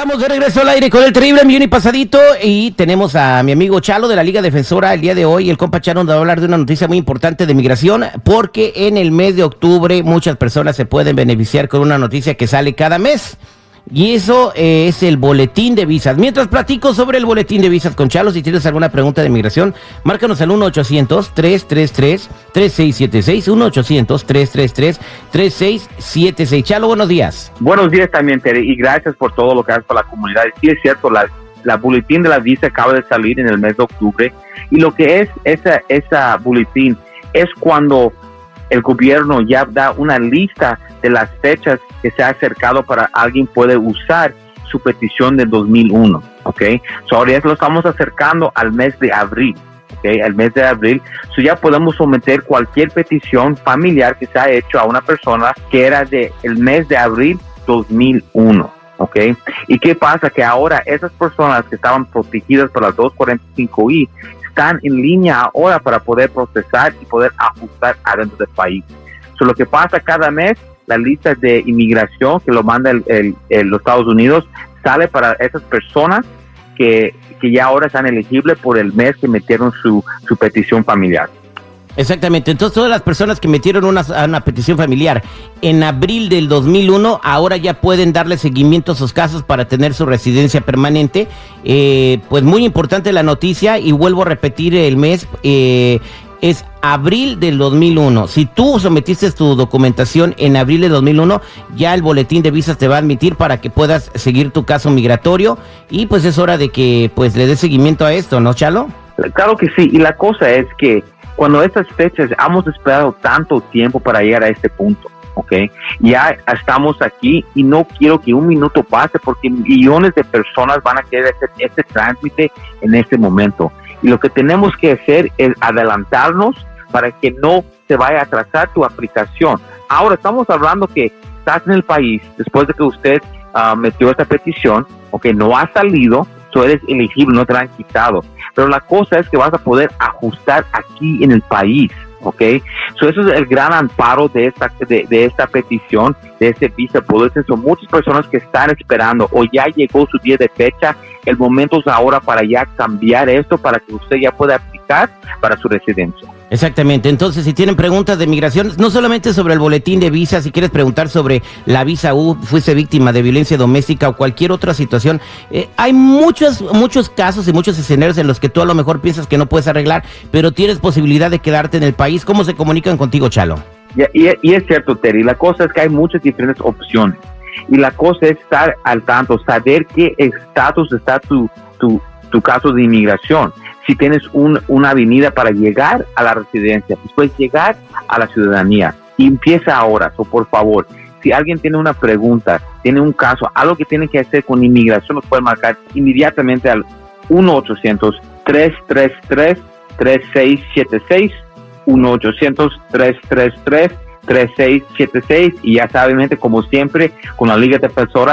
Estamos de regreso al aire con el terrible millón y pasadito y tenemos a mi amigo Chalo de la Liga Defensora el día de hoy. El compa Chalo nos va a hablar de una noticia muy importante de migración porque en el mes de octubre muchas personas se pueden beneficiar con una noticia que sale cada mes. Y eso eh, es el boletín de visas. Mientras platico sobre el boletín de visas con Chalo, si tienes alguna pregunta de migración, márcanos al 1-800-333-3676. 1-800-333-3676. Chalo, buenos días. Buenos días también, Terry, y gracias por todo lo que haces para la comunidad. Sí, es cierto, la, la boletín de la visa acaba de salir en el mes de octubre. Y lo que es esa, esa boletín es cuando el gobierno ya da una lista de las fechas que se ha acercado para alguien puede usar su petición de 2001, ¿ok? So ahora ya lo estamos acercando al mes de abril, ¿ok? Al mes de abril, so ya podemos someter cualquier petición familiar que se ha hecho a una persona que era de el mes de abril 2001. ¿ok? ¿Y qué pasa? Que ahora esas personas que estaban protegidas por las 245I están en línea ahora para poder procesar y poder ajustar adentro del país. So, lo que pasa cada mes, la lista de inmigración que lo manda el, el, el, los Estados Unidos sale para esas personas que, que ya ahora están elegibles por el mes que metieron su, su petición familiar. Exactamente, entonces todas las personas que metieron una, petición familiar en abril del 2001 ahora ya pueden darle seguimiento a sus casos para tener su residencia permanente. Eh, pues muy importante la noticia y vuelvo a repetir el mes, eh, es abril del 2001. Si tú sometiste tu documentación en abril del 2001, ya el boletín de visas te va a admitir para que puedas seguir tu caso migratorio y pues es hora de que pues le des seguimiento a esto, ¿no, Chalo? Claro que sí, y la cosa es que cuando estas fechas hemos esperado tanto tiempo para llegar a este punto, ¿ok? Ya estamos aquí y no quiero que un minuto pase porque millones de personas van a querer hacer este trámite en este momento. Y lo que tenemos que hacer es adelantarnos para que no se vaya a atrasar tu aplicación. Ahora estamos hablando que estás en el país después de que usted uh, metió esta petición, ok, no ha salido, tú eres elegible, no te la han quitado. Pero la cosa es que vas a poder ajustar aquí en el país, ¿ok? So eso es el gran amparo de esta, de, esta petición, de este visa poder. Son muchas personas que están esperando o ya llegó su día de fecha. El momento es ahora para ya cambiar esto, para que usted ya pueda aplicar para su residencia. Exactamente. Entonces, si tienen preguntas de migración, no solamente sobre el boletín de visa, si quieres preguntar sobre la visa U, fuiste víctima de violencia doméstica o cualquier otra situación, eh, hay muchos, muchos casos y muchos escenarios en los que tú a lo mejor piensas que no puedes arreglar, pero tienes posibilidad de quedarte en el país. ¿Cómo se comunican contigo, Chalo? Y, y, es cierto, Terry. La cosa es que hay muchas diferentes opciones. Y la cosa es estar al tanto, saber qué estatus está tu, tu caso de inmigración si tienes un, una avenida para llegar a la residencia, después llegar a la ciudadanía. Empieza ahora, so, por favor. Si alguien tiene una pregunta, tiene un caso, algo que tiene que hacer con inmigración, nos puede marcar inmediatamente al 1-800-333-3676, 1-800-333-3676 y ya saben, como siempre, con la Liga Defensora